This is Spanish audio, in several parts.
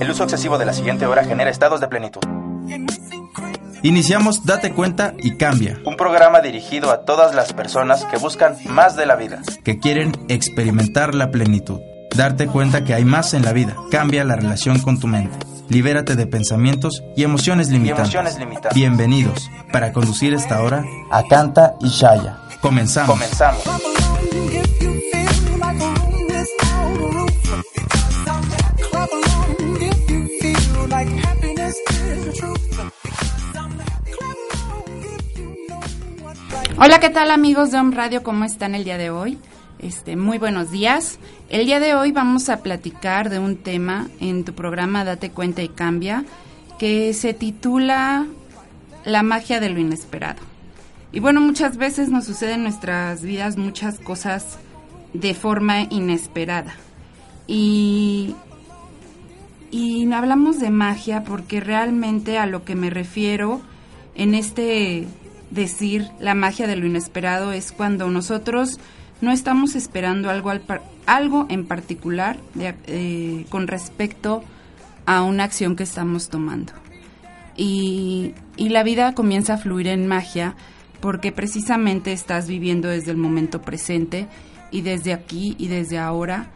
El uso excesivo de la siguiente hora genera estados de plenitud. Iniciamos Date cuenta y cambia, Un programa dirigido a todas las personas que buscan más de la vida. que quieren experimentar la plenitud. Darte cuenta que hay más en la vida. Cambia la relación con tu mente. Libérate de pensamientos y emociones limitantes. emociones limitantes. Bienvenidos. Para conducir esta hora, Akanta y Shaya. comenzamos. Comenzamos. Hola, ¿qué tal amigos de Home Radio? ¿Cómo están el día de hoy? Este, muy buenos días. El día de hoy vamos a platicar de un tema en tu programa Date cuenta y cambia que se titula La magia de lo inesperado. Y bueno, muchas veces nos sucede en nuestras vidas muchas cosas de forma inesperada. Y y hablamos de magia porque realmente a lo que me refiero en este decir la magia de lo inesperado es cuando nosotros no estamos esperando algo, al par- algo en particular de- eh, con respecto a una acción que estamos tomando. Y, y la vida comienza a fluir en magia porque precisamente estás viviendo desde el momento presente y desde aquí y desde ahora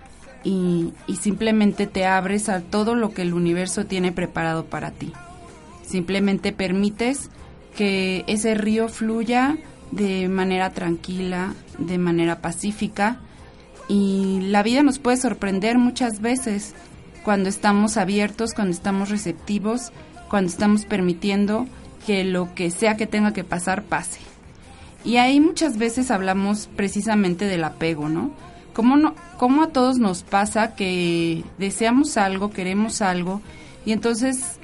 y, y simplemente te abres a todo lo que el universo tiene preparado para ti. Simplemente permites que ese río fluya de manera tranquila, de manera pacífica y la vida nos puede sorprender muchas veces cuando estamos abiertos, cuando estamos receptivos, cuando estamos permitiendo que lo que sea que tenga que pasar pase. Y ahí muchas veces hablamos precisamente del apego, ¿no? ¿Cómo, no, cómo a todos nos pasa que deseamos algo, queremos algo, y entonces,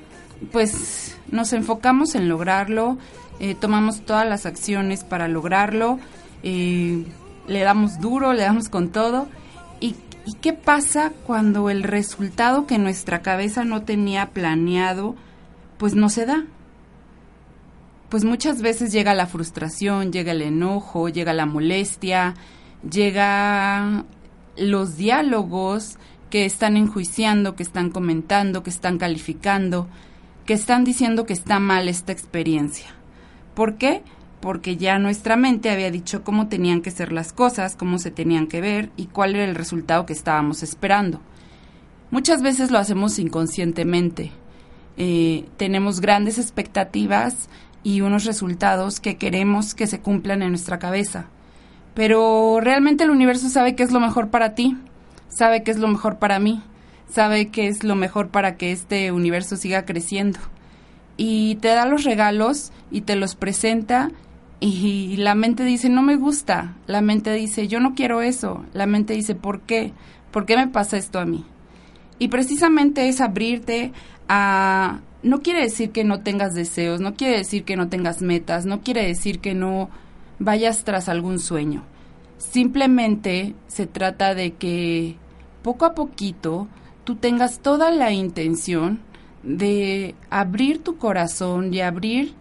pues, nos enfocamos en lograrlo, eh, tomamos todas las acciones para lograrlo, eh, le damos duro, le damos con todo, y, ¿y qué pasa cuando el resultado que nuestra cabeza no tenía planeado, pues no se da? pues muchas veces llega la frustración, llega el enojo, llega la molestia, llega los diálogos que están enjuiciando, que están comentando, que están calificando, que están diciendo que está mal esta experiencia. ¿Por qué? Porque ya nuestra mente había dicho cómo tenían que ser las cosas, cómo se tenían que ver y cuál era el resultado que estábamos esperando. Muchas veces lo hacemos inconscientemente. Eh, tenemos grandes expectativas y unos resultados que queremos que se cumplan en nuestra cabeza. Pero realmente el universo sabe qué es lo mejor para ti, sabe qué es lo mejor para mí, sabe qué es lo mejor para que este universo siga creciendo. Y te da los regalos y te los presenta y la mente dice, no me gusta, la mente dice, yo no quiero eso, la mente dice, ¿por qué? ¿Por qué me pasa esto a mí? Y precisamente es abrirte a... No quiere decir que no tengas deseos, no quiere decir que no tengas metas, no quiere decir que no vayas tras algún sueño. Simplemente se trata de que poco a poquito tú tengas toda la intención de abrir tu corazón y abrir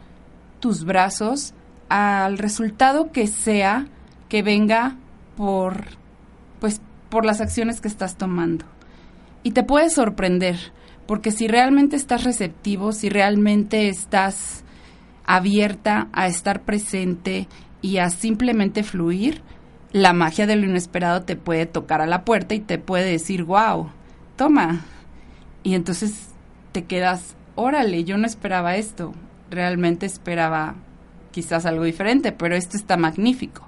tus brazos al resultado que sea que venga por pues por las acciones que estás tomando. Y te puede sorprender, porque si realmente estás receptivo, si realmente estás abierta a estar presente y a simplemente fluir, la magia de lo inesperado te puede tocar a la puerta y te puede decir, wow, toma. Y entonces te quedas, órale, yo no esperaba esto, realmente esperaba quizás algo diferente, pero esto está magnífico.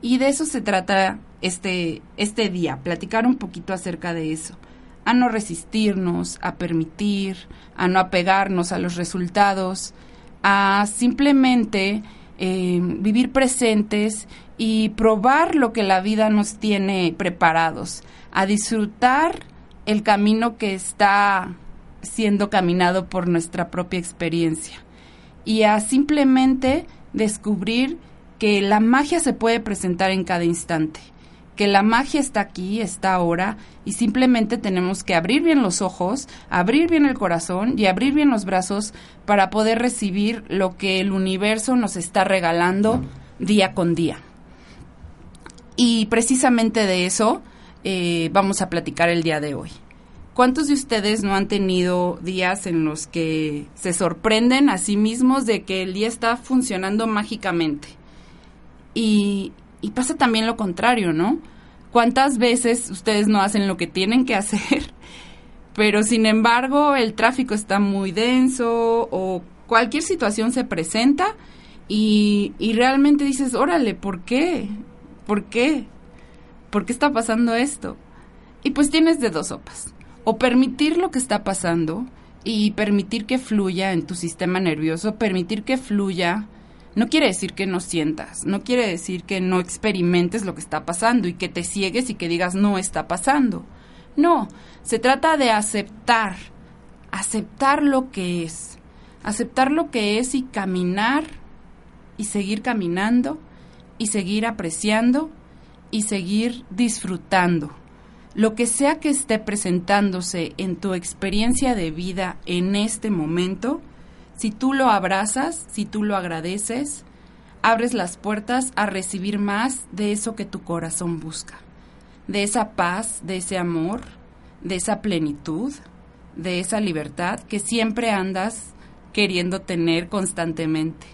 Y de eso se trata este, este día, platicar un poquito acerca de eso, a no resistirnos, a permitir, a no apegarnos a los resultados, a simplemente eh, vivir presentes y probar lo que la vida nos tiene preparados, a disfrutar el camino que está siendo caminado por nuestra propia experiencia y a simplemente descubrir que la magia se puede presentar en cada instante, que la magia está aquí, está ahora y simplemente tenemos que abrir bien los ojos, abrir bien el corazón y abrir bien los brazos para poder recibir lo que el universo nos está regalando día con día. Y precisamente de eso eh, vamos a platicar el día de hoy. ¿Cuántos de ustedes no han tenido días en los que se sorprenden a sí mismos de que el día está funcionando mágicamente? Y, pasa también lo contrario, ¿no? ¿Cuántas veces ustedes no hacen lo que tienen que hacer? Pero sin embargo el tráfico está muy denso o cualquier situación se presenta y, y realmente dices, órale, ¿por qué? ¿Por qué? ¿Por qué está pasando esto? Y pues tienes de dos sopas o permitir lo que está pasando y permitir que fluya en tu sistema nervioso, permitir que fluya, no quiere decir que no sientas, no quiere decir que no experimentes lo que está pasando y que te ciegues y que digas no está pasando. No, se trata de aceptar, aceptar lo que es, aceptar lo que es y caminar y seguir caminando y seguir apreciando y seguir disfrutando lo que sea que esté presentándose en tu experiencia de vida en este momento, si tú lo abrazas, si tú lo agradeces, abres las puertas a recibir más de eso que tu corazón busca, de esa paz, de ese amor, de esa plenitud, de esa libertad que siempre andas queriendo tener constantemente.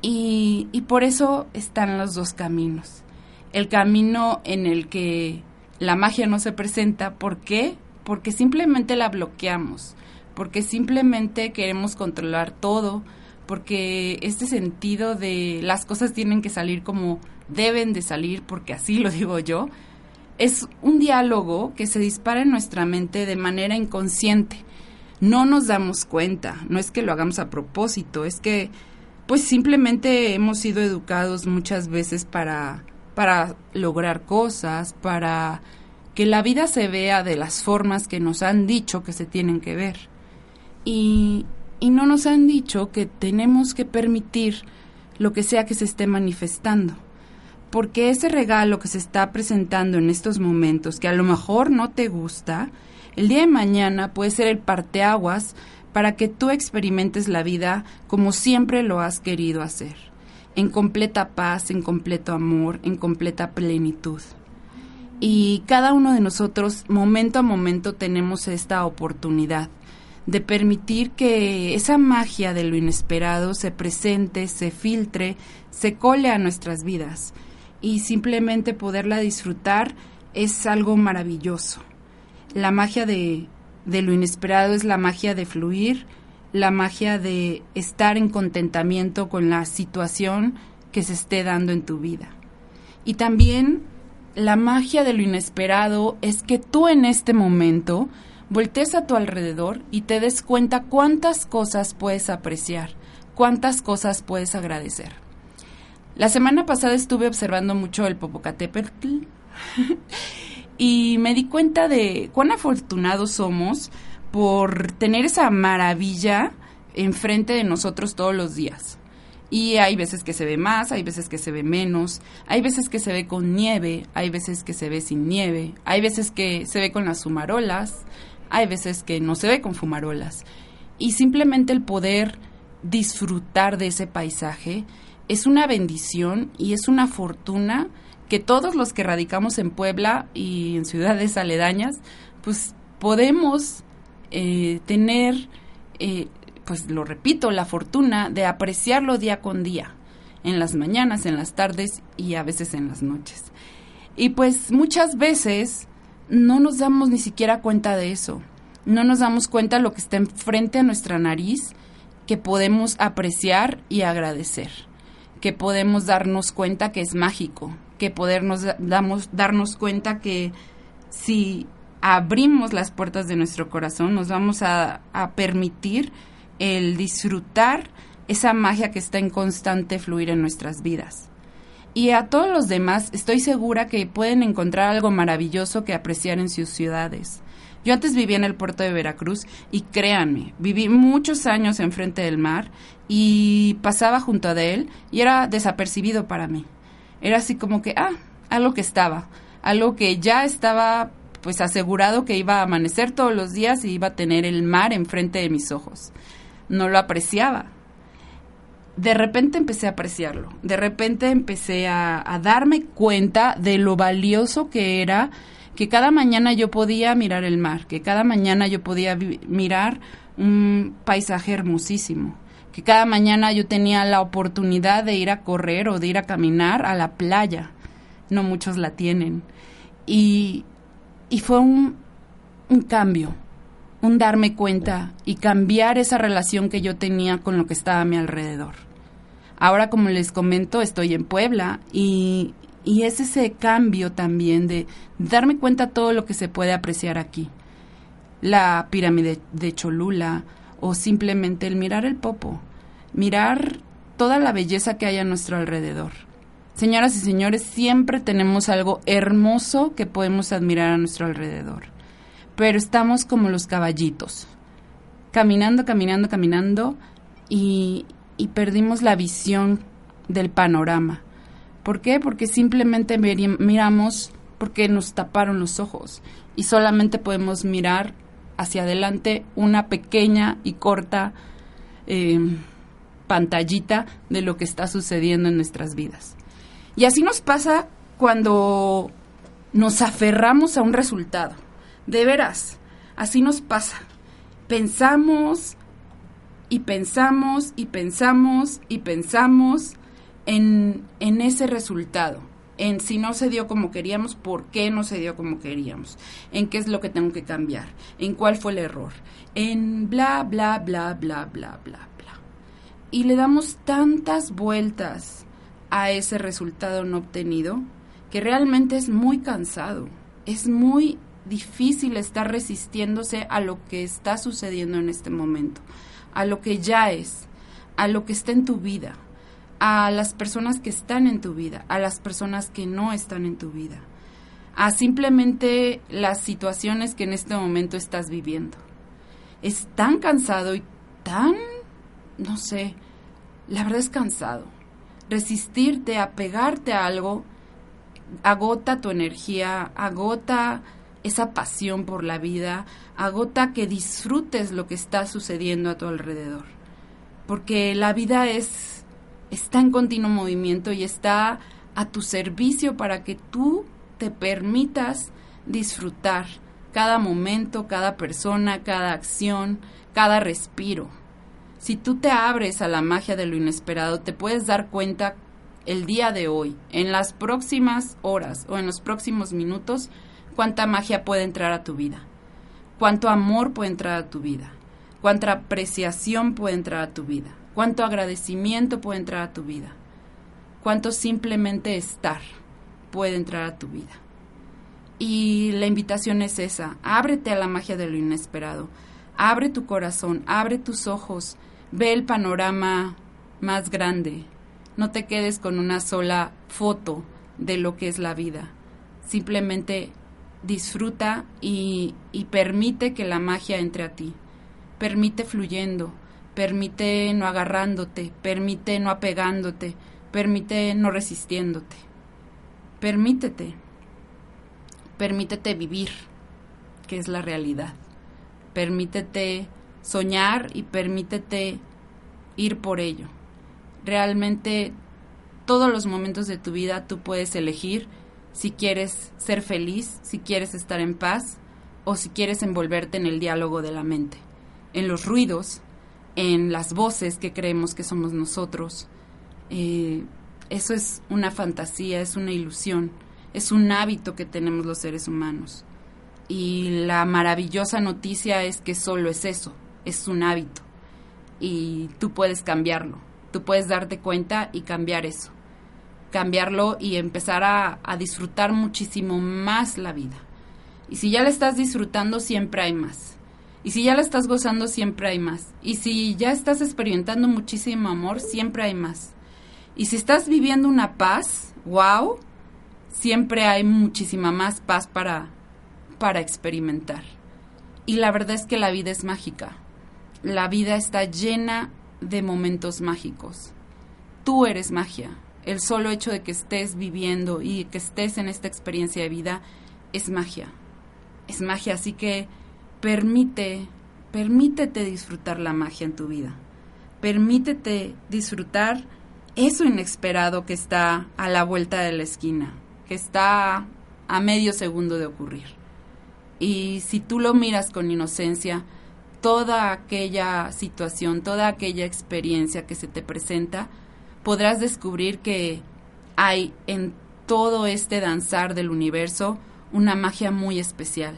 Y, y por eso están los dos caminos. El camino en el que la magia no se presenta. ¿Por qué? Porque simplemente la bloqueamos, porque simplemente queremos controlar todo, porque este sentido de las cosas tienen que salir como deben de salir, porque así lo digo yo, es un diálogo que se dispara en nuestra mente de manera inconsciente. No nos damos cuenta, no es que lo hagamos a propósito, es que pues simplemente hemos sido educados muchas veces para para lograr cosas, para que la vida se vea de las formas que nos han dicho que se tienen que ver. Y, y no nos han dicho que tenemos que permitir lo que sea que se esté manifestando. Porque ese regalo que se está presentando en estos momentos, que a lo mejor no te gusta, el día de mañana puede ser el parteaguas para que tú experimentes la vida como siempre lo has querido hacer en completa paz, en completo amor, en completa plenitud. Y cada uno de nosotros, momento a momento, tenemos esta oportunidad de permitir que esa magia de lo inesperado se presente, se filtre, se cole a nuestras vidas y simplemente poderla disfrutar es algo maravilloso. La magia de, de lo inesperado es la magia de fluir, la magia de estar en contentamiento con la situación que se esté dando en tu vida. Y también la magia de lo inesperado es que tú en este momento voltees a tu alrededor y te des cuenta cuántas cosas puedes apreciar, cuántas cosas puedes agradecer. La semana pasada estuve observando mucho el Popocatépetl y me di cuenta de cuán afortunados somos por tener esa maravilla enfrente de nosotros todos los días. Y hay veces que se ve más, hay veces que se ve menos, hay veces que se ve con nieve, hay veces que se ve sin nieve, hay veces que se ve con las fumarolas, hay veces que no se ve con fumarolas. Y simplemente el poder disfrutar de ese paisaje es una bendición y es una fortuna que todos los que radicamos en Puebla y en ciudades aledañas, pues podemos eh, tener, eh, pues lo repito, la fortuna de apreciarlo día con día, en las mañanas, en las tardes y a veces en las noches. Y pues muchas veces no nos damos ni siquiera cuenta de eso, no nos damos cuenta de lo que está enfrente a nuestra nariz que podemos apreciar y agradecer, que podemos darnos cuenta que es mágico, que podernos damos, darnos cuenta que si abrimos las puertas de nuestro corazón, nos vamos a, permitir el disfrutar esa magia que está en constante fluir en nuestras vidas. Y a todos los demás estoy segura que pueden encontrar algo maravilloso que apreciar en sus ciudades. Yo antes vivía en el puerto de Veracruz y créanme, viví muchos años enfrente del mar y pasaba junto a él y era desapercibido para mí. Era así como que, ah, algo que estaba, algo que ya estaba pues asegurado que iba a amanecer todos los días y iba a tener el mar enfrente de mis ojos. No lo apreciaba. De repente empecé a apreciarlo, de repente empecé a, darme cuenta de lo valioso que era que cada mañana yo podía mirar el mar, que cada mañana yo podía mirar un paisaje hermosísimo, que cada mañana yo tenía la oportunidad de ir a correr o de ir a caminar a la playa. No muchos la tienen. Y, y fue un, un cambio, un darme cuenta y cambiar esa relación que yo tenía con lo que estaba a mi alrededor. Ahora, como les comento, estoy en Puebla y, y es ese cambio también de darme cuenta todo lo que se puede apreciar aquí. La pirámide de Cholula o simplemente el mirar el popo, mirar toda la belleza que hay a nuestro alrededor. Señoras y señores, siempre tenemos algo hermoso que podemos admirar a nuestro alrededor. Pero estamos como los caballitos, caminando, caminando, caminando y, y perdimos la visión del panorama ¿Por qué? Porque simplemente miramos porque nos taparon los ojos y solamente podemos mirar hacia adelante una pequeña y corta em, pantallita de lo que está sucediendo en nuestras vidas. Y así nos pasa cuando nos aferramos a un resultado. De veras, así nos pasa. Pensamos y pensamos y pensamos y pensamos en, ese resultado, en si no se dio como queríamos, por qué no se dio como queríamos, en qué es lo que tengo que cambiar, en cuál fue el error, en bla, bla, bla, bla, bla, bla, bla. Y le damos tantas vueltas a ese resultado no obtenido que realmente es muy cansado, es muy difícil estar resistiéndose a lo que está sucediendo en este momento, a lo que ya es, a lo que está en tu vida a las personas que están en tu vida, a las personas que no están en tu vida, a simplemente las situaciones que en este momento estás viviendo. Es tan cansado y tan, no sé, la verdad es cansado. Resistirte a pegarte a algo agota tu energía, agota esa pasión por la vida, agota que disfrutes lo que está sucediendo a tu alrededor. Porque la vida es está en continuo movimiento y está a tu servicio para que tú te permitas disfrutar cada momento, cada persona, cada acción, cada respiro. Si tú te abres a la magia de lo inesperado, te puedes dar cuenta el día de hoy, en las próximas horas o en los próximos minutos, cuánta magia puede entrar a tu vida, cuánto amor puede entrar a tu vida, cuánta apreciación puede entrar a tu vida cuánto agradecimiento puede entrar a tu vida, cuánto simplemente estar puede entrar a tu vida. Y la invitación es esa, ábrete a la magia de lo inesperado, abre tu corazón, abre tus ojos, ve el panorama más grande, no te quedes con una sola foto de lo que es la vida, simplemente disfruta y, y permite que la magia entre a ti, permite fluyendo, permite no agarrándote, permite no apegándote, permite no resistiéndote. Permítete, permítete vivir, que es la realidad. Permítete soñar y permítete ir por ello. Realmente todos los momentos de tu vida tú puedes elegir si quieres ser feliz, si quieres estar en paz o si quieres envolverte en el diálogo de la mente, en los ruidos en las voces que creemos que somos nosotros. Eh, eso es una fantasía, es una ilusión, es un hábito que tenemos los seres humanos. Y la maravillosa noticia es que solo es eso, es un hábito. Y tú puedes cambiarlo, tú puedes darte cuenta y cambiar eso. Cambiarlo y empezar a, disfrutar muchísimo más la vida. Y si ya la estás disfrutando, siempre hay más y si ya la estás gozando, siempre hay más. Y si ya estás experimentando muchísimo amor, siempre hay más. Y si estás viviendo una paz, wow, siempre hay muchísima más paz para, para experimentar. Y la verdad es que la vida es mágica. La vida está llena de momentos mágicos. Tú eres magia. El solo hecho de que estés viviendo y que estés en esta experiencia de vida es magia. Es magia, así que permite, permítete disfrutar la magia en tu vida. Permítete disfrutar eso inesperado que está a la vuelta de la esquina, que está a medio segundo de ocurrir. Y si tú lo miras con inocencia, toda aquella situación, toda aquella experiencia que se te presenta, podrás descubrir que hay en todo este danzar del universo una magia muy especial,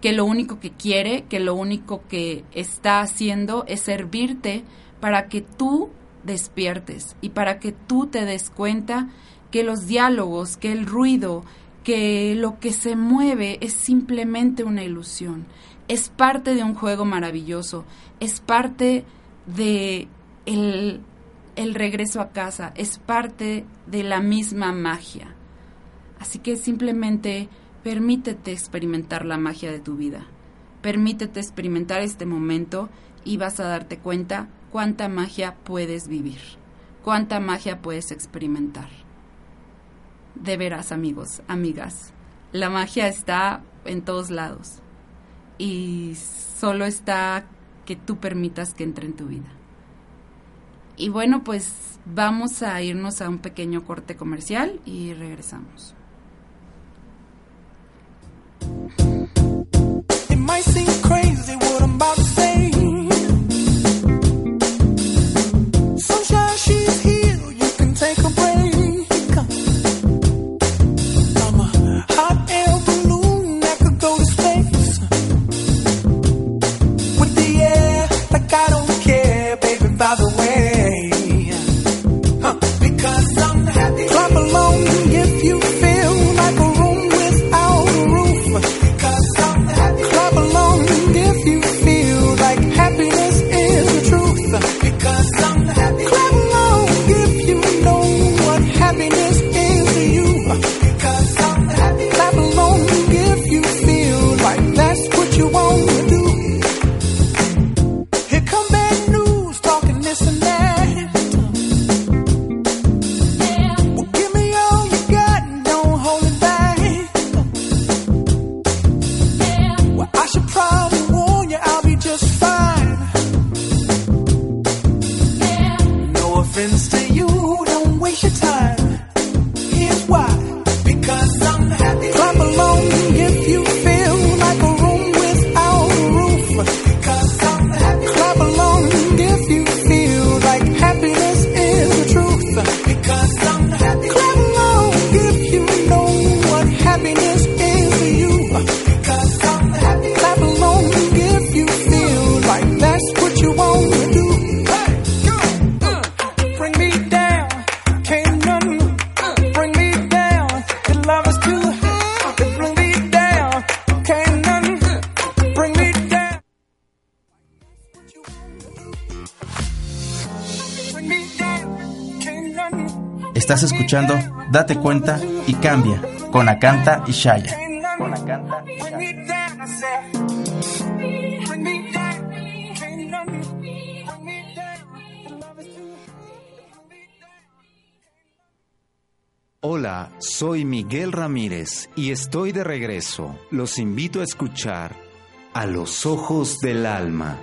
que lo único que quiere, que lo único que está haciendo es servirte para que tú despiertes y para que tú te des cuenta que los diálogos, que el ruido, que lo que se mueve es simplemente una ilusión, es parte de un juego maravilloso, es parte de el, el regreso a casa, es parte de la misma magia. Así que simplemente permítete experimentar la magia de tu vida. Permítete experimentar este momento y vas a darte cuenta cuánta magia puedes vivir, cuánta magia puedes experimentar. De veras, amigos, amigas, la magia está en todos lados y solo está que tú permitas que entre en tu vida. Y bueno, pues vamos a irnos a un pequeño corte comercial y regresamos. Estás escuchando Date cuenta y cambia con Acanta y Shaya. Con Acanta y Hola, soy Miguel Ramírez y estoy de regreso. Los invito a escuchar A los ojos del alma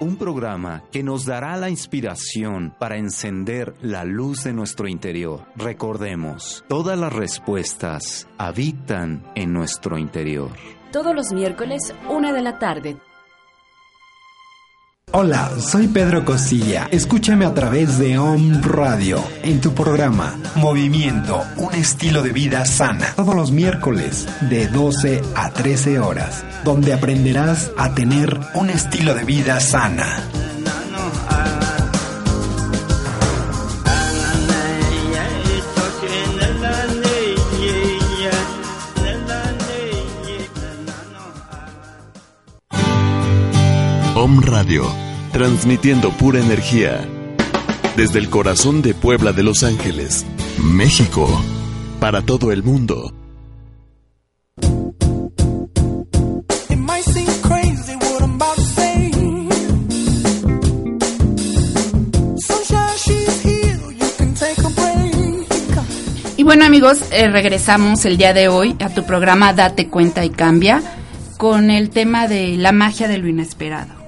un programa que nos dará la inspiración para encender la luz de nuestro interior. Recordemos, todas las respuestas habitan en nuestro interior. Todos los miércoles, una de la tarde. Hola, soy Pedro Costilla. Escúchame a través de OM Radio en tu programa Movimiento, un estilo de vida sana. Todos los miércoles de 12 a 13 horas, donde aprenderás a tener un estilo de vida sana. Om Radio, transmitiendo pura energía. Desde el corazón de Puebla de Los Ángeles, México, para todo el mundo. Y bueno amigos, eh, regresamos el día de hoy a tu programa Date cuenta y cambia con el tema de la magia de lo inesperado.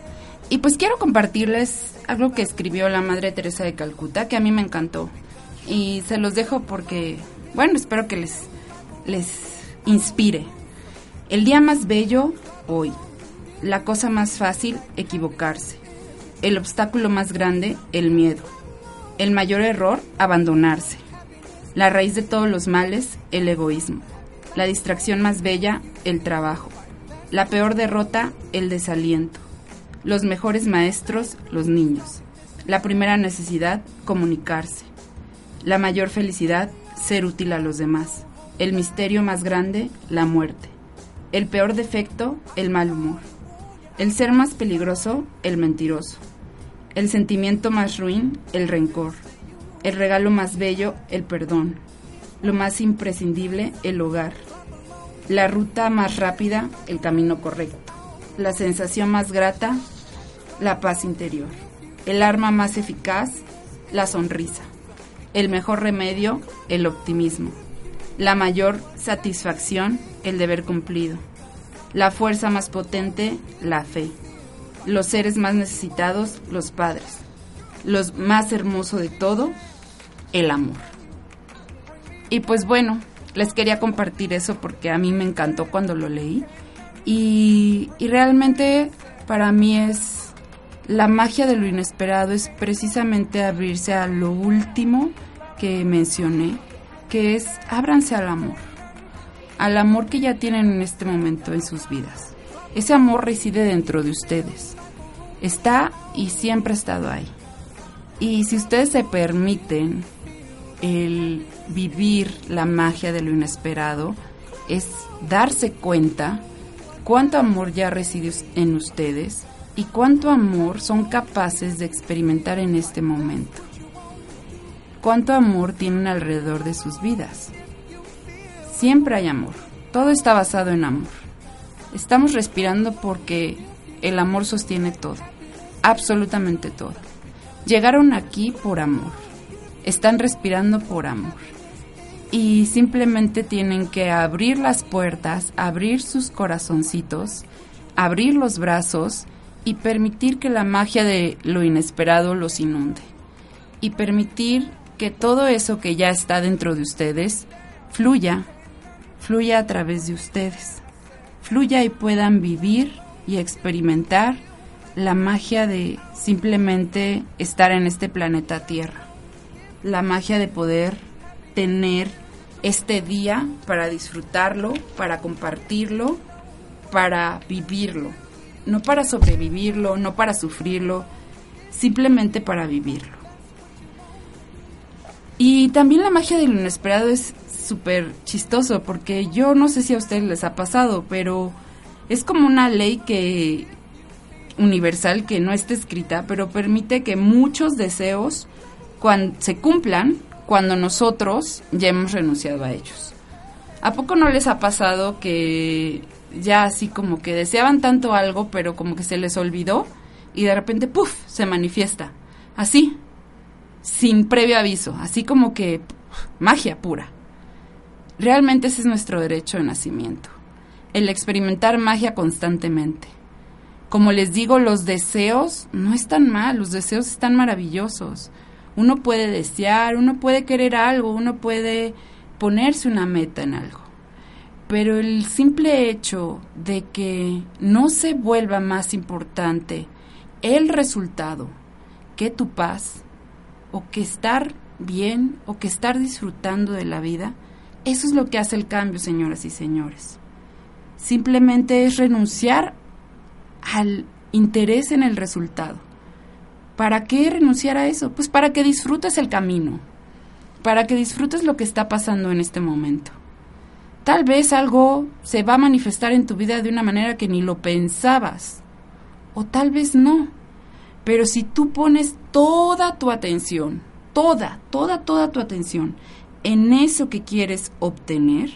Y pues quiero compartirles algo que escribió la Madre Teresa de Calcuta que a mí me encantó. Y se los dejo porque, bueno, espero que les, les inspire. El día más bello, hoy. La cosa más fácil, equivocarse. El obstáculo más grande, el miedo. El mayor error, abandonarse. La raíz de todos los males, el egoísmo. La distracción más bella, el trabajo. La peor derrota, el desaliento. Los mejores maestros, los niños. La primera necesidad, comunicarse. La mayor felicidad, ser útil a los demás. El misterio más grande, la muerte. El peor defecto, el mal humor. El ser más peligroso, el mentiroso. El sentimiento más ruin, el rencor. El regalo más bello, el perdón. Lo más imprescindible, el hogar. La ruta más rápida, el camino correcto. La sensación más grata, la paz interior. El arma más eficaz, la sonrisa. El mejor remedio, el optimismo. La mayor satisfacción, el deber cumplido. La fuerza más potente, la fe. Los seres más necesitados, los padres. Los más hermoso de todo, el amor. Y pues bueno, les quería compartir eso porque a mí me encantó cuando lo leí. Y, y realmente para mí es la magia de lo inesperado, es precisamente abrirse a lo último que mencioné, que es ábranse al amor, al amor que ya tienen en este momento en sus vidas. Ese amor reside dentro de ustedes, está y siempre ha estado ahí. Y si ustedes se permiten el vivir la magia de lo inesperado es darse cuenta cuánto amor ya reside en ustedes y cuánto amor son capaces de experimentar en este momento. Cuánto amor tienen alrededor de sus vidas. Siempre hay amor. Todo está basado en amor. Estamos respirando porque el amor sostiene todo. Absolutamente todo. Llegaron aquí por amor están respirando por amor. Y simplemente tienen que abrir las puertas, abrir sus corazoncitos, abrir los brazos y permitir que la magia de lo inesperado los inunde. Y permitir que todo eso que ya está dentro de ustedes fluya, fluya a través de ustedes. Fluya y puedan vivir y experimentar la magia de simplemente estar en este planeta Tierra la magia de poder tener este día para disfrutarlo, para compartirlo, para vivirlo. No para sobrevivirlo, no para sufrirlo, simplemente para vivirlo. Y también la magia de lo inesperado es súper chistoso porque yo no sé si a ustedes les ha pasado, pero es como una ley que universal que no está escrita, pero permite que muchos deseos se cumplan cuando nosotros ya hemos renunciado a ellos. ¿A poco no les ha pasado que ya así como que deseaban tanto algo, pero como que se les olvidó y de repente, ¡puf!, se manifiesta. Así, sin previo aviso, así como que magia pura. Realmente ese es nuestro derecho de nacimiento, el experimentar magia constantemente. Como les digo, los deseos no están mal, los deseos están maravillosos. Uno puede desear, uno puede querer algo, uno puede ponerse una meta en algo. Pero el simple hecho de que no se vuelva más importante el resultado que tu paz, o que estar bien, o que estar disfrutando de la vida, eso es lo que hace el cambio, señoras y señores. Simplemente es renunciar al interés en el resultado ¿Para qué renunciar a eso? Pues para que disfrutes el camino, para que disfrutes lo que está pasando en este momento. Tal vez algo se va a manifestar en tu vida de una manera que ni lo pensabas, o tal vez no. Pero si tú pones toda tu atención, toda, toda, toda tu atención en eso que quieres obtener,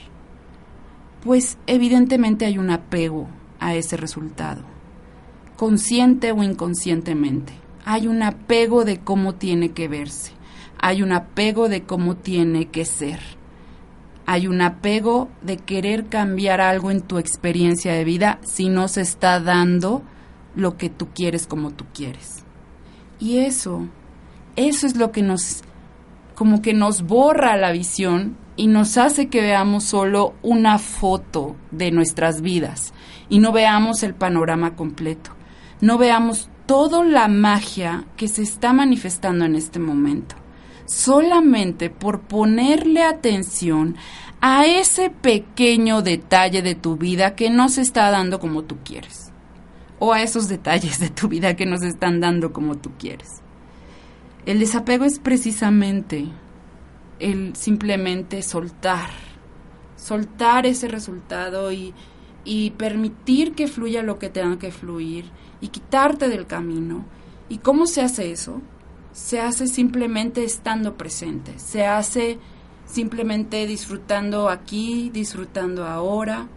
pues evidentemente hay un apego a ese resultado, consciente o inconscientemente. Hay un apego de cómo tiene que verse, hay un apego de cómo tiene que ser, hay un apego de querer cambiar algo en tu experiencia de vida si no se está dando lo que tú quieres como tú quieres. Y eso, eso es lo que nos, como que nos borra la visión y nos hace que veamos solo una foto de nuestras vidas y no veamos el panorama completo, no veamos toda la magia que se está manifestando en este momento, solamente por ponerle atención a ese pequeño detalle de tu vida que no se está dando como tú quieres, o a esos detalles de tu vida que no se están dando como tú quieres. El desapego es precisamente el simplemente soltar, soltar ese resultado y, y permitir que fluya lo que tenga que fluir y quitarte del camino. ¿Y cómo se hace eso? Se hace simplemente estando presente, se hace simplemente disfrutando aquí, disfrutando ahora.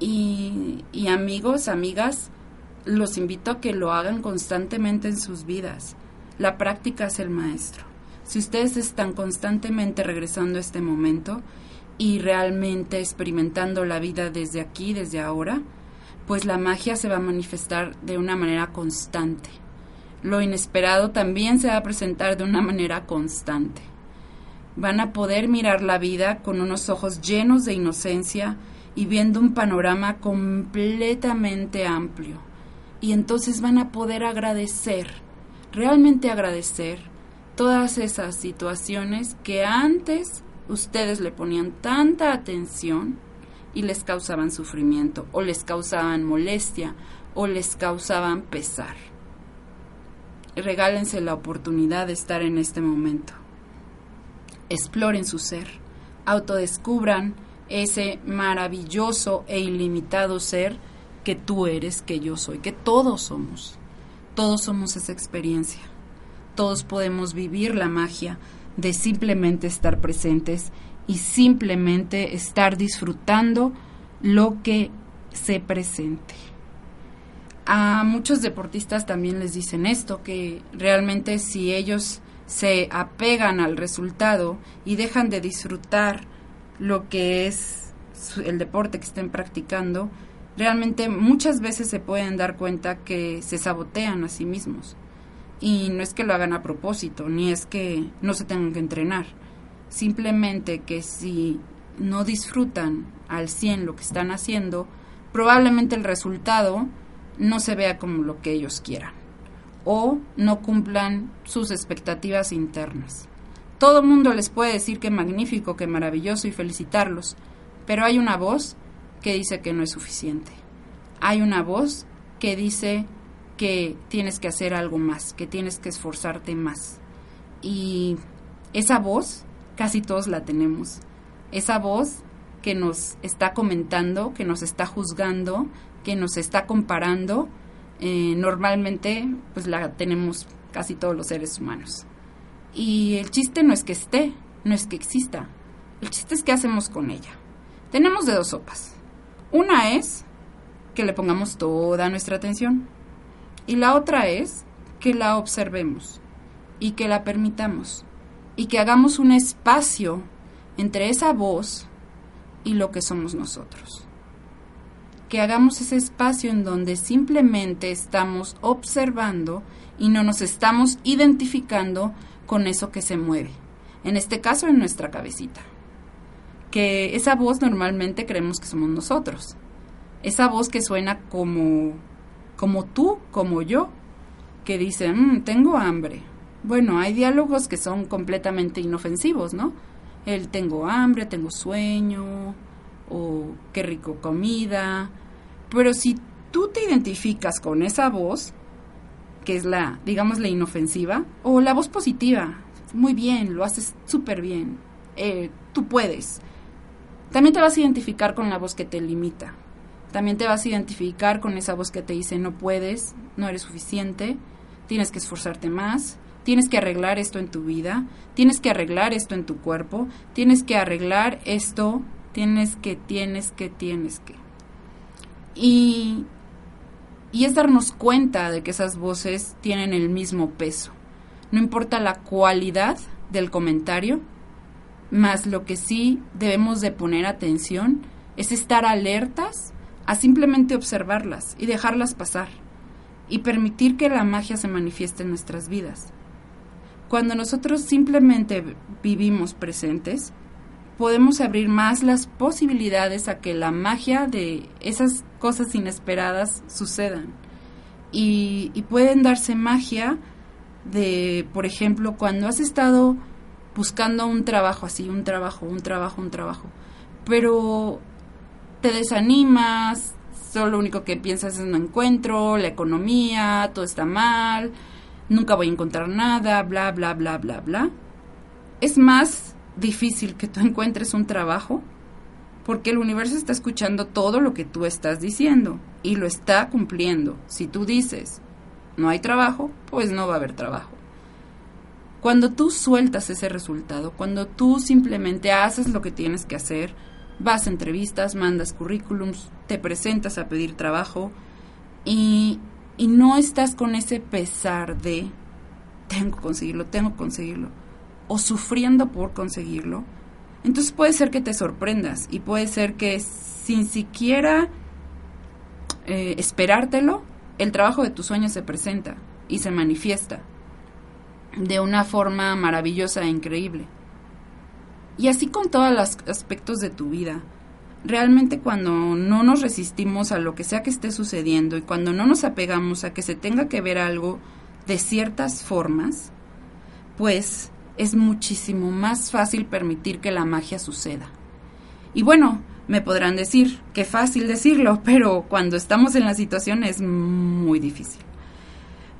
Y, amigos, amigas, los invito a que lo hagan constantemente en sus vidas. La práctica es el maestro si ustedes están constantemente regresando a este momento y realmente experimentando la vida desde aquí, desde ahora, pues la magia se va a manifestar de una manera constante. Lo inesperado también se va a presentar de una manera constante. Van a poder mirar la vida con unos ojos llenos de inocencia y viendo un panorama completamente amplio. Y entonces van a poder agradecer, realmente agradecer todas esas situaciones que antes ustedes le ponían tanta atención y les causaban sufrimiento o les causaban molestia o les causaban pesar. Regálense la oportunidad de estar en este momento. Exploren su ser, autodescubran ese maravilloso e ilimitado ser que tú eres, que yo soy, que todos somos. Todos somos esa experiencia todos podemos vivir la magia de simplemente estar presentes y simplemente estar disfrutando lo que se presente. A muchos deportistas también les dicen esto, que realmente si ellos se apegan al resultado y dejan de disfrutar lo que es el deporte que estén practicando, realmente muchas veces se pueden dar cuenta que se sabotean a sí mismos y no es que lo hagan a propósito, ni es que no se tengan que entrenar. Simplemente que si no disfrutan al 100 lo que están haciendo, probablemente el resultado no se vea como lo que ellos quieran o no cumplan sus expectativas internas. Todo mundo les puede decir que magnífico, que maravilloso y felicitarlos, pero hay una voz que dice que no es suficiente. Hay una voz que dice que tienes que hacer algo más, que tienes que esforzarte más. Y esa voz, casi todos la tenemos. Esa voz que nos está comentando, que nos está juzgando, que nos está comparando, eh, normalmente pues la tenemos casi todos los seres humanos. Y el chiste no es que esté, no es que exista. El chiste es qué hacemos con ella. Tenemos de dos sopas. Una es que le pongamos toda nuestra atención y la otra es que la observemos y que la permitamos y que hagamos un espacio entre esa voz y lo que somos nosotros. Que hagamos ese espacio en donde simplemente estamos observando y no nos estamos identificando con eso que se mueve. En este caso, en nuestra cabecita. Que esa voz normalmente creemos que somos nosotros. Esa voz que suena como como tú, como yo, que dicen, mm, tengo hambre. Bueno, hay diálogos que son completamente inofensivos, ¿no? El tengo hambre, tengo sueño, o qué rico comida. Pero si tú te identificas con esa voz, que es la, digamos, la inofensiva, o la voz positiva, muy bien, lo haces súper bien, eh, tú puedes. También te vas a identificar con la voz que te limita, también te vas a identificar con esa voz que te dice no puedes, no eres suficiente, tienes que esforzarte más, tienes que arreglar esto en tu vida, tienes que arreglar esto en tu cuerpo, tienes que arreglar esto, tienes que, tienes que, tienes que. Y Y es darnos cuenta de que esas voces tienen el mismo peso. No importa la cualidad del comentario, más lo que sí debemos de poner atención es estar alertas a simplemente observarlas y dejarlas pasar y permitir que la magia se manifieste en nuestras vidas. Cuando nosotros simplemente vivimos presentes, podemos abrir más las posibilidades a que la magia de esas cosas inesperadas sucedan. Y, pueden darse magia de, por ejemplo, cuando has estado buscando un trabajo así, un trabajo, un trabajo, un trabajo, pero te desanimas, solo lo único que piensas es no encuentro, la economía, todo está mal, nunca voy a encontrar nada, bla, bla, bla, bla, bla. Es más difícil que tú encuentres un trabajo porque el universo está escuchando todo lo que tú estás diciendo y lo está cumpliendo. Si tú dices, no hay trabajo, pues no va a haber trabajo. Cuando tú sueltas ese resultado, cuando tú simplemente haces lo que tienes que hacer, vas a entrevistas, mandas currículums, te presentas a pedir trabajo y, y no estás con ese pesar de tengo que conseguirlo, tengo que conseguirlo, o sufriendo por conseguirlo, entonces puede ser que te sorprendas y puede ser que sin siquiera eh, esperártelo, el trabajo de tus sueños se presenta y se manifiesta de una forma maravillosa e increíble. Y así con todos los aspectos de tu vida. Realmente cuando no nos resistimos a lo que sea que esté sucediendo y cuando no nos apegamos a que se tenga que ver algo de ciertas formas, pues es muchísimo más fácil permitir que la magia suceda. Y bueno, me podrán decir, qué fácil decirlo, pero cuando estamos en la situación es muy difícil.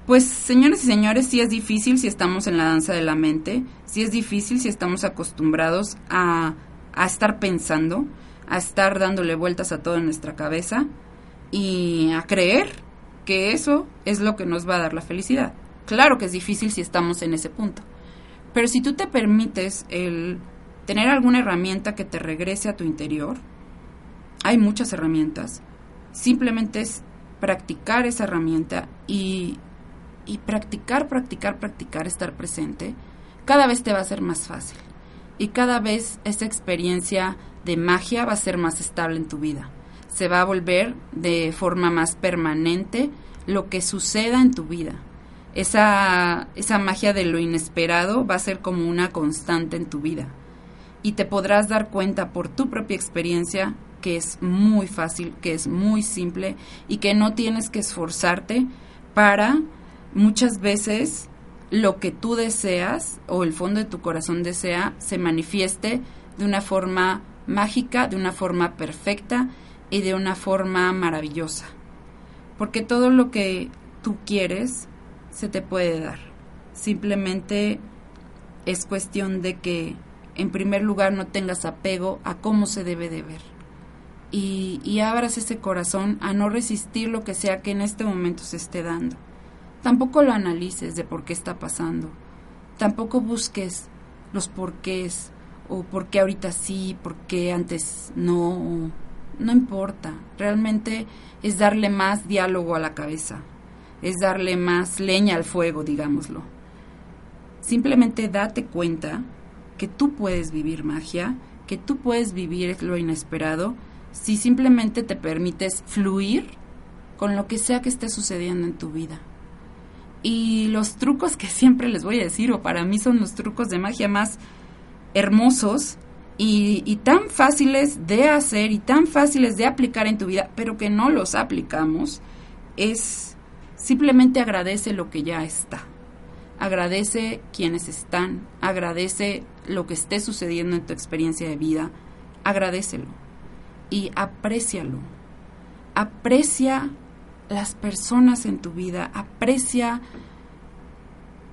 Pues señores y señores, sí es difícil si estamos en la danza de la mente, sí es difícil si estamos acostumbrados a, a estar pensando, a estar dándole vueltas a todo en nuestra cabeza y a creer que eso es lo que nos va a dar la felicidad. Claro que es difícil si estamos en ese punto. Pero si tú te permites el tener alguna herramienta que te regrese a tu interior, hay muchas herramientas. Simplemente es practicar esa herramienta y y practicar, practicar, practicar, estar presente, cada vez te va a ser más fácil. Y cada vez esa experiencia de magia va a ser más estable en tu vida. Se va a volver de forma más permanente lo que suceda en tu vida. Esa, esa magia de lo inesperado va a ser como una constante en tu vida. Y te podrás dar cuenta por tu propia experiencia que es muy fácil, que es muy simple y que no tienes que esforzarte para muchas veces lo que tú deseas o el fondo de tu corazón desea se manifieste de una forma mágica, de una forma perfecta y de una forma maravillosa. Porque todo lo que tú quieres se te puede dar. Simplemente es cuestión de que en primer lugar no tengas apego a cómo se debe de ver. Y, y abras ese corazón a no resistir lo que sea que en este momento se esté dando Tampoco lo analices de por qué está pasando. Tampoco busques los porqués o por qué ahorita sí, por qué antes no. No importa. Realmente es darle más diálogo a la cabeza. Es darle más leña al fuego, digámoslo. Simplemente date cuenta que tú puedes vivir magia, que tú puedes vivir lo inesperado si simplemente te permites fluir con lo que sea que esté sucediendo en tu vida. Y los trucos que siempre les voy a decir, o para mí son los trucos de magia más hermosos y, tan fáciles de hacer y tan fáciles de aplicar en tu vida, pero que no los aplicamos, es simplemente agradece lo que ya está. Agradece quienes están, agradece lo que esté sucediendo en tu experiencia de vida, agradecelo y aprécialo. Aprecia las personas en tu vida, aprecia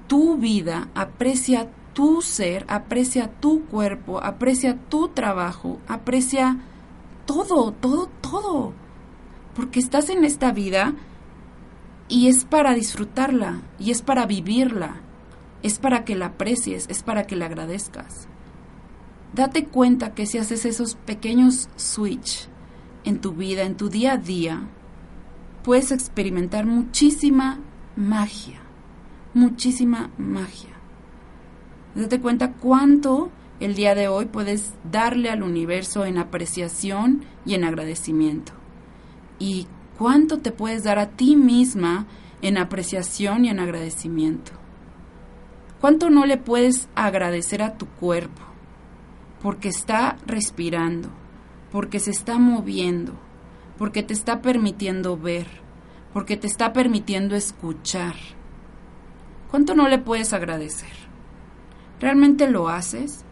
tu vida, aprecia tu ser, aprecia tu cuerpo, aprecia tu trabajo, aprecia todo, todo, todo. Porque estás en esta vida y es para disfrutarla, y es para vivirla, es para que la aprecies, es para que la agradezcas. Date cuenta que si haces esos pequeños switch en tu vida, en tu día a día, puedes experimentar muchísima magia, muchísima magia. Date cuenta cuánto el día de hoy puedes darle al universo en apreciación y en agradecimiento. Y cuánto te puedes dar a ti misma en apreciación y en agradecimiento. ¿Cuánto no le puedes agradecer a tu cuerpo? Porque está respirando, porque se está moviendo, porque te está permitiendo ver, porque te está permitiendo escuchar. ¿Cuánto no le puedes agradecer? ¿Realmente lo haces?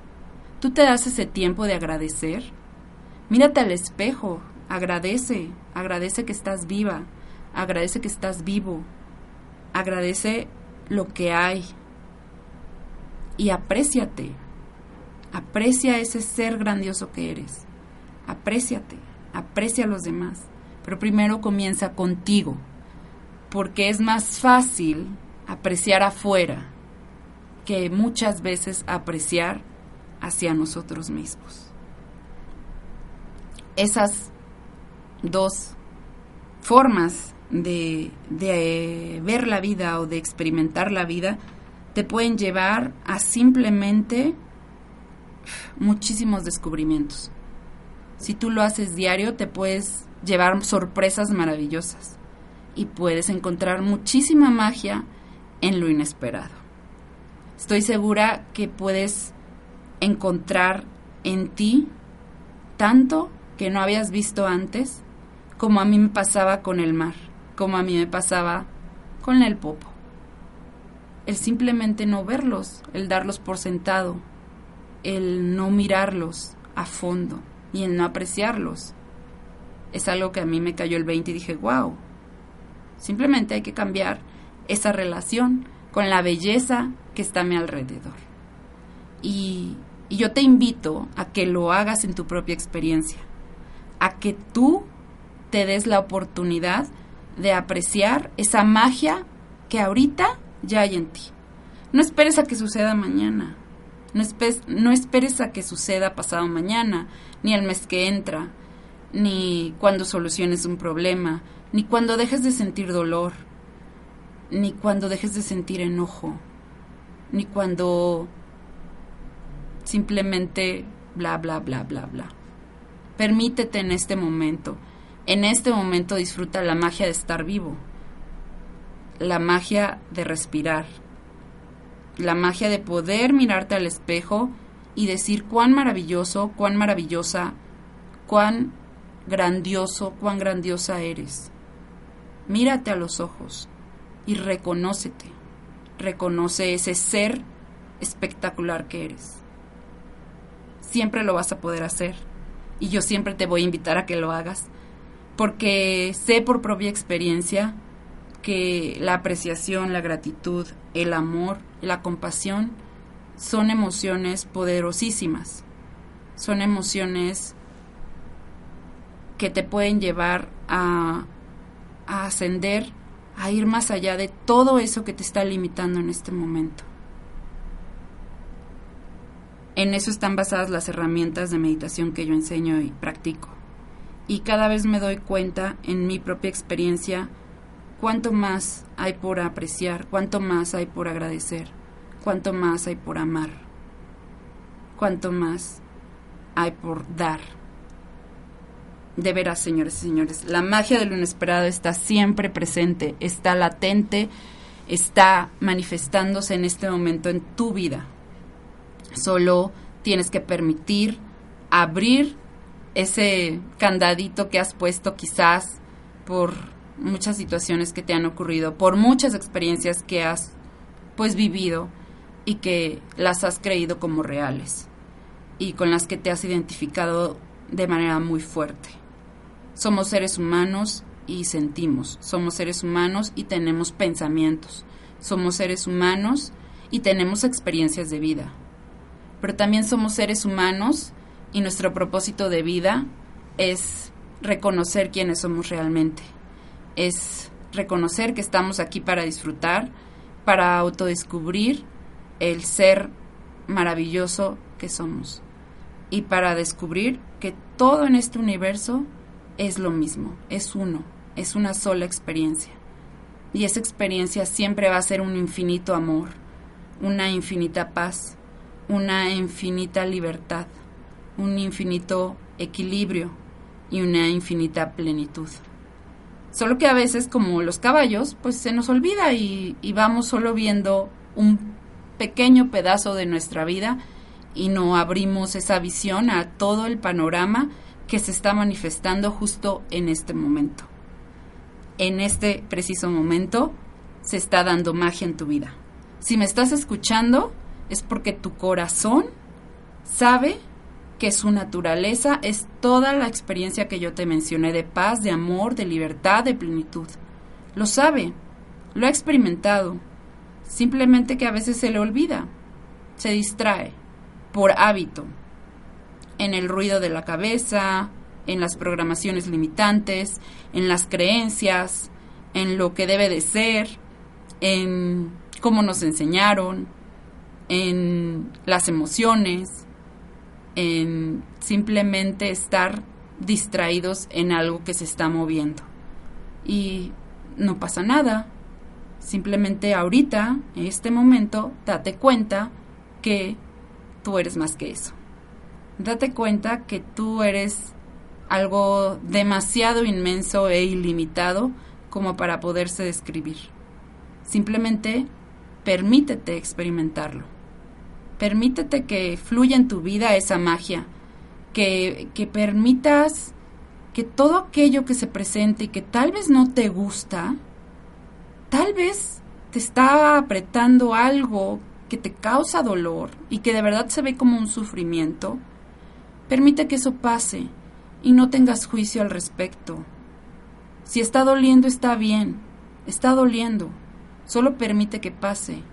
¿Tú te das ese tiempo de agradecer? Mírate al espejo, agradece, agradece que estás viva, agradece que estás vivo, agradece lo que hay. Y apréciate, aprecia ese ser grandioso que eres, apréciate, aprecia a los demás, pero primero comienza contigo, porque es más fácil apreciar afuera que muchas veces apreciar hacia nosotros mismos. Esas dos formas de, de, ver la vida o de experimentar la vida te pueden llevar a simplemente muchísimos descubrimientos. Si tú lo haces diario, te puedes llevar sorpresas maravillosas y puedes encontrar muchísima magia en lo inesperado. Estoy segura que puedes encontrar en ti tanto que no habías visto antes, como a mí me pasaba con el mar, como a mí me pasaba con el popo. El simplemente no verlos, el darlos por sentado, el no mirarlos a fondo y el no apreciarlos. Es algo que a mí me cayó el 20 y dije, wow, simplemente hay que cambiar esa relación con la belleza que está a mi alrededor. Y, y yo te invito a que lo hagas en tu propia experiencia, a que tú te des la oportunidad de apreciar esa magia que ahorita ya hay en ti. No esperes a que suceda mañana, no, no esperes a que suceda pasado mañana, ni el mes que entra, ni cuando soluciones un problema, ni cuando dejes de sentir dolor, ni cuando dejes de sentir enojo, ni cuando simplemente bla, bla, bla, bla, bla. Permítete en este momento. En este momento disfruta la magia de estar vivo, la magia de respirar, la magia de poder mirarte al espejo y decir cuán maravilloso, cuán maravillosa, cuán grandioso, cuán grandiosa eres. Mírate a los ojos y reconócete. Reconoce ese ser espectacular que eres siempre lo vas a poder hacer. Y yo siempre te voy a invitar a que lo hagas. Porque sé por propia experiencia que la apreciación, la gratitud, el amor, la compasión son emociones poderosísimas. Son emociones que te pueden llevar a, ascender, a ir más allá de todo eso que te está limitando en este momento. En eso están basadas las herramientas de meditación que yo enseño y practico. Y cada vez me doy cuenta en mi propia experiencia cuánto más hay por apreciar, cuánto más hay por agradecer, cuánto más hay por amar, cuánto más hay por dar. De veras, señores y señores, la magia de lo inesperado está siempre presente, está latente, está manifestándose en este momento en tu vida. Solo tienes que permitir abrir ese candadito que has puesto quizás por muchas situaciones que te han ocurrido, por muchas experiencias que has pues vivido y que las has creído como reales y con las que te has identificado de manera muy fuerte. Somos seres humanos y sentimos, somos seres humanos y tenemos pensamientos, somos seres humanos y tenemos experiencias de vida pero también somos seres humanos y nuestro propósito de vida es reconocer quiénes somos realmente. Es reconocer que estamos aquí para disfrutar, para autodescubrir el ser maravilloso que somos y para descubrir que todo en este universo es lo mismo, es uno, es una sola experiencia. Y esa experiencia siempre va a ser un infinito amor, una infinita paz, una infinita libertad, un infinito equilibrio y una infinita plenitud. Solo que a veces, como los caballos, pues se nos olvida y, vamos solo viendo un pequeño pedazo de nuestra vida y no abrimos esa visión a todo el panorama que se está manifestando justo en este momento. En este preciso momento se está dando magia en tu vida. Si me estás escuchando es porque tu corazón sabe que su naturaleza es toda la experiencia que yo te mencioné de paz, de amor, de libertad, de plenitud. Lo sabe, lo ha experimentado, simplemente que a veces se le olvida, se distrae por hábito, en el ruido de la cabeza, en las programaciones limitantes, en las creencias, en lo que debe de ser, en cómo nos enseñaron, en las emociones, en simplemente estar distraídos en algo que se está moviendo. Y no pasa nada. Simplemente ahorita, en este momento, date cuenta que tú eres más que eso. Date cuenta que tú eres algo demasiado inmenso e ilimitado como para poderse describir. Simplemente permítete experimentarlo. Permítete que fluya en tu vida esa magia, que, que permitas que todo aquello que se presente y que tal vez no te gusta, tal vez te está apretando algo que te causa dolor y que de verdad se ve como un sufrimiento, permite que eso pase y no tengas juicio al respecto. Si está doliendo, está bien, está doliendo, solo permite que pase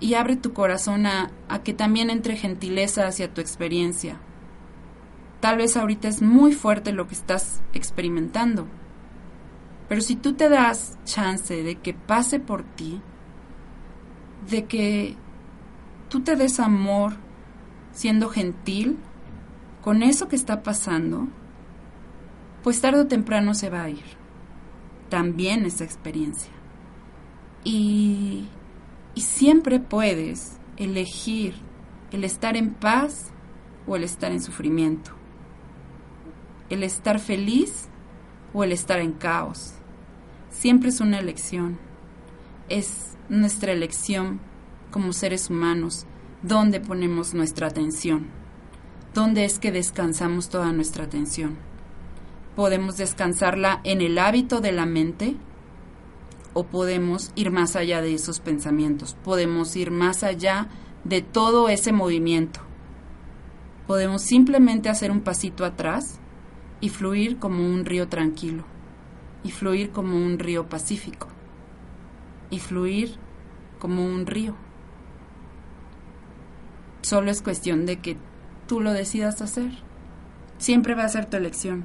y abre tu corazón a, que también entre gentileza hacia tu experiencia. Tal vez ahorita es muy fuerte lo que estás experimentando, pero si tú te das chance de que pase por ti, de que tú te des amor siendo gentil con eso que está pasando, pues tarde o temprano se va a ir. También esa experiencia. Y siempre puedes elegir el estar en paz o el estar en sufrimiento. El estar feliz o el estar en caos. Siempre es una elección. Es nuestra elección como seres humanos dónde ponemos nuestra atención. ¿Dónde es que descansamos toda nuestra atención? Podemos descansarla en el hábito de la mente o podemos ir más allá de esos pensamientos, podemos ir más allá de todo ese movimiento. Podemos simplemente hacer un pasito atrás y fluir como un río tranquilo, y fluir como un río pacífico, y fluir como un río. Solo es cuestión de que tú lo decidas hacer. Siempre va a ser tu elección.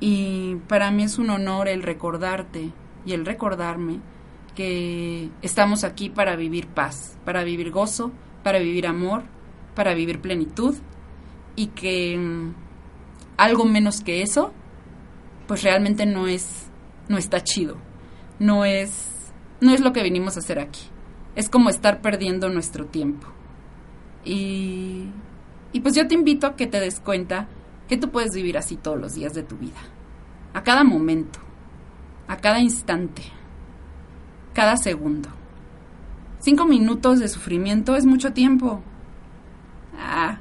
Y para mí es un honor el recordarte y el recordarme que estamos aquí para vivir paz, para vivir gozo, para vivir amor, para vivir plenitud y que mm, algo menos que eso pues realmente no es no está chido. No es no es lo que venimos a hacer aquí. Es como estar perdiendo nuestro tiempo. Y y pues yo te invito a que te des cuenta que tú puedes vivir así todos los días de tu vida. A cada momento a cada instante, cada segundo. Cinco minutos de sufrimiento es mucho tiempo. Ah,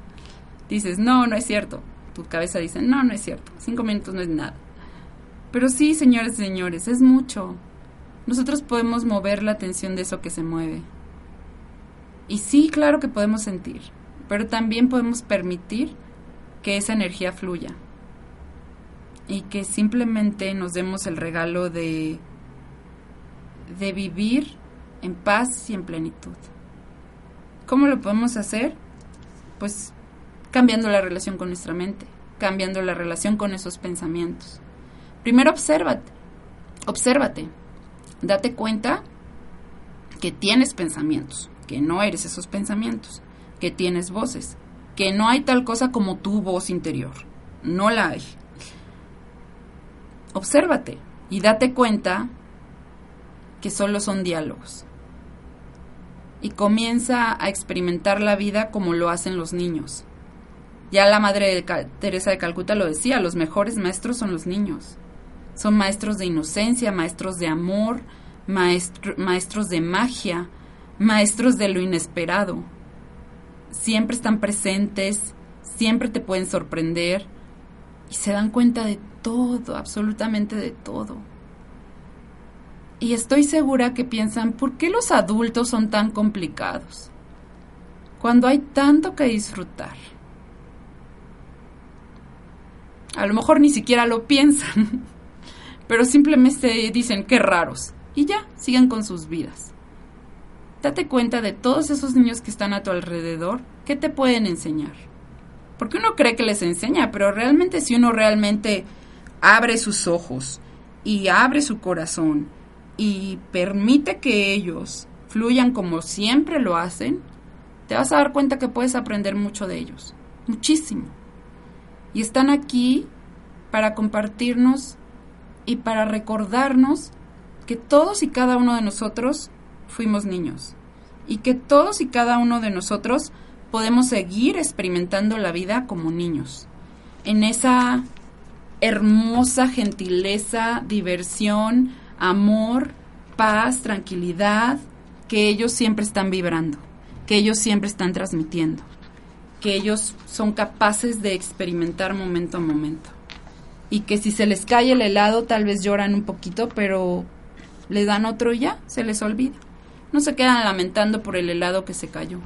dices, no, no es cierto. Tu cabeza dice, no, no es cierto. Cinco minutos no es nada. Pero sí, señores y señores, es mucho. Nosotros podemos mover la atención de eso que se mueve. Y sí, claro que podemos sentir, pero también podemos permitir que esa energía fluya y que simplemente nos demos el regalo de, de vivir en paz y en plenitud. ¿Cómo lo podemos hacer? Pues cambiando la relación con nuestra mente, cambiando la relación con esos pensamientos. Primero obsérvate, obsérvate, date cuenta que tienes pensamientos, que no eres esos pensamientos, que tienes voces, que no hay tal cosa como tu voz interior, no la hay. Obsérvate, Y date cuenta que solo son diálogos. Y comienza a experimentar la vida como lo hacen los niños. Ya la madre de Teresa de Calcuta lo decía, los mejores maestros son los niños. Son maestros de inocencia, maestros de amor, maestros de magia, maestros de lo inesperado. Siempre están presentes, siempre te pueden sorprender y se dan cuenta de todo, absolutamente de todo. Y estoy segura que piensan, ¿por qué los adultos son tan complicados? Cuando hay tanto que disfrutar. A lo mejor ni siquiera lo piensan, pero simplemente dicen, qué raros, y ya, siguen con sus vidas. Date cuenta de todos esos niños que están a tu alrededor, ¿qué te pueden enseñar? Porque uno cree que les enseña, pero realmente si uno realmente abre sus ojos y abre su corazón y permite que ellos fluyan como siempre lo hacen, te vas a dar cuenta que puedes aprender mucho de ellos, muchísimo. Y están aquí para compartirnos y para recordarnos que todos y cada uno de nosotros fuimos niños y que todos y cada uno de nosotros podemos seguir experimentando la vida como niños, en esa hermosa gentileza, diversión, amor, paz, tranquilidad que ellos siempre están vibrando, que ellos siempre están transmitiendo, que ellos son capaces de experimentar momento a momento. Y que si se les cae el helado tal vez lloran un poquito, pero le dan otro y ya, se les olvida. No se quedan lamentando por el helado que se cayó,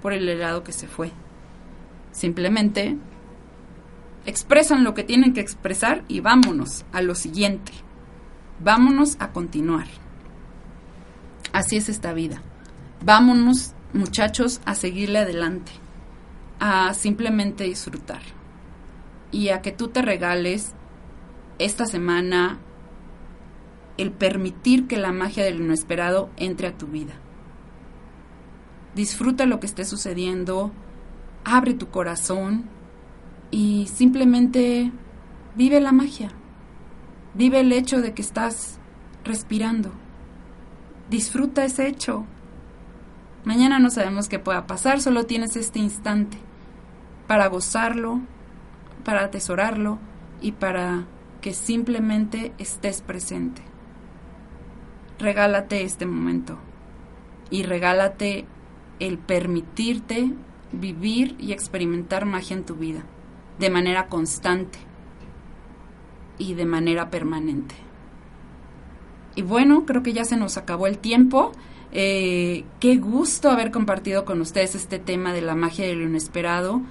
por el helado que se fue. Simplemente expresan lo que tienen que expresar y vámonos a lo siguiente. Vámonos a continuar. Así es esta vida. Vámonos, muchachos, a seguirle adelante, a simplemente disfrutar y a que tú te regales esta semana el permitir que la magia de lo inesperado entre a tu vida. Disfruta lo que esté sucediendo, abre tu corazón y simplemente vive la magia. Vive el hecho de que estás respirando. Disfruta ese hecho. Mañana no sabemos qué pueda pasar, solo tienes este instante para gozarlo, para atesorarlo y para que simplemente estés presente regálate este momento y regálate el permitirte vivir y experimentar magia en tu vida de manera constante y de manera permanente. Y bueno, creo que ya se nos acabó el tiempo. Eh, qué gusto haber compartido con ustedes este tema de la magia de lo inesperado.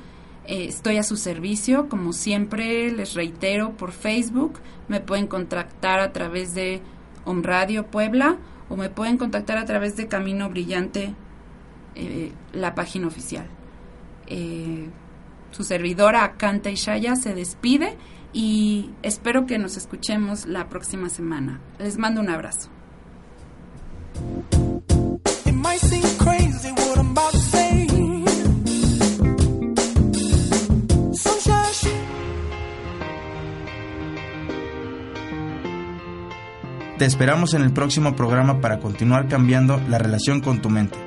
Eh, estoy a su servicio, como siempre les reitero, por Facebook. Me pueden contactar a través de Om Radio Puebla o me pueden contactar a través de Camino Brillante, eh, la página oficial. Eh, su servidora Canta Ishaya se despide y espero que nos escuchemos la próxima semana. Les mando un abrazo. Te esperamos en el próximo programa para continuar cambiando la relación con tu mente.